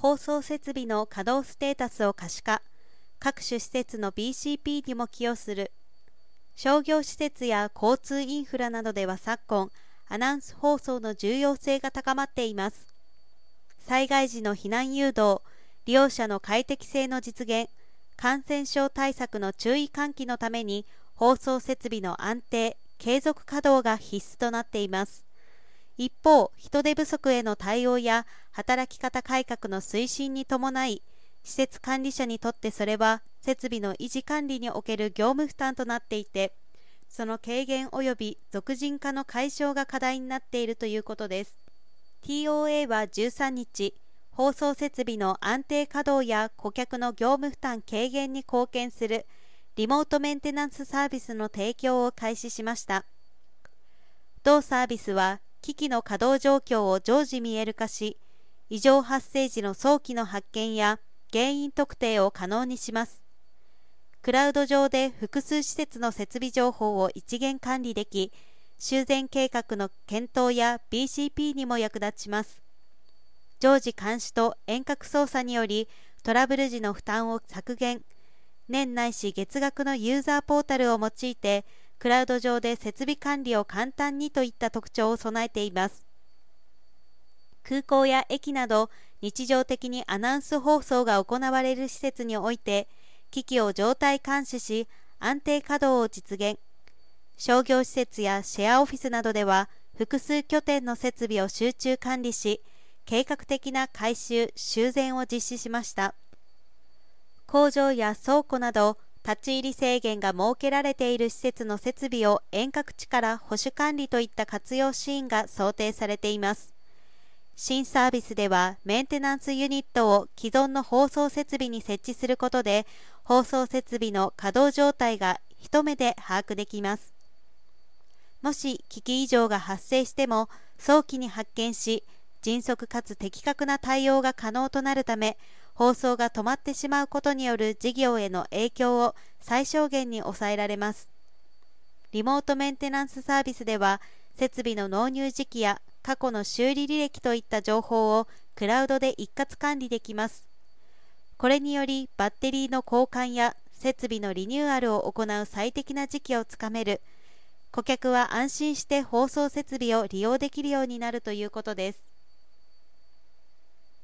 放送設備の稼働ステータスを可視化、各種施設の BCP にも寄与する、商業施設や交通インフラなどでは昨今、アナウンス放送の重要性が高まっています。災害時の避難誘導、利用者の快適性の実現、感染症対策の注意喚起のために放送設備の安定、継続稼働が必須となっています。一方、人手不足への対応や働き方改革の推進に伴い、施設管理者にとってそれは設備の維持管理における業務負担となっていて、その軽減及び俗人化の解消が課題になっているということです。TOA は13日、放送設備の安定稼働や顧客の業務負担軽減に貢献するリモートメンテナンスサービスの提供を開始しました。同サービスは機器の稼働状況を常時見える化し、異常発生時の早期の発見や原因特定を可能にします。クラウド上で複数施設の設備情報を一元管理でき、修繕計画の検討や BCP にも役立ちます。常時監視と遠隔操作によりトラブル時の負担を削減、年内し月額のユーザーポータルを用いて、クラウド上で設備管理を簡単にといった特徴を備えています。空港や駅など日常的にアナウンス放送が行われる施設において、機器を状態監視し、安定稼働を実現。商業施設やシェアオフィスなどでは複数拠点の設備を集中管理し計画的な改修・修繕を実施しました工場や倉庫など立ち入り制限が設けられている施設の設備を遠隔地から保守管理といった活用シーンが想定されています。新サービスではメンテナンスユニットを既存の放送設備に設置することで放送設備の稼働状態が一目で把握できます。もし危機異常が発生しても早期に発見し迅速かつ的確な対応が可能となるため放送が止まってしまうことによる事業への影響を最小限に抑えられます。リモートメンテナンスサービスでは設備の納入時期や過去の修理履歴といった情報をクラウドで一括管理できます。これによりバッテリーの交換や設備のリニューアルを行う最適な時期をつかめる。顧客は安心して放送設備を利用できるようになるということです。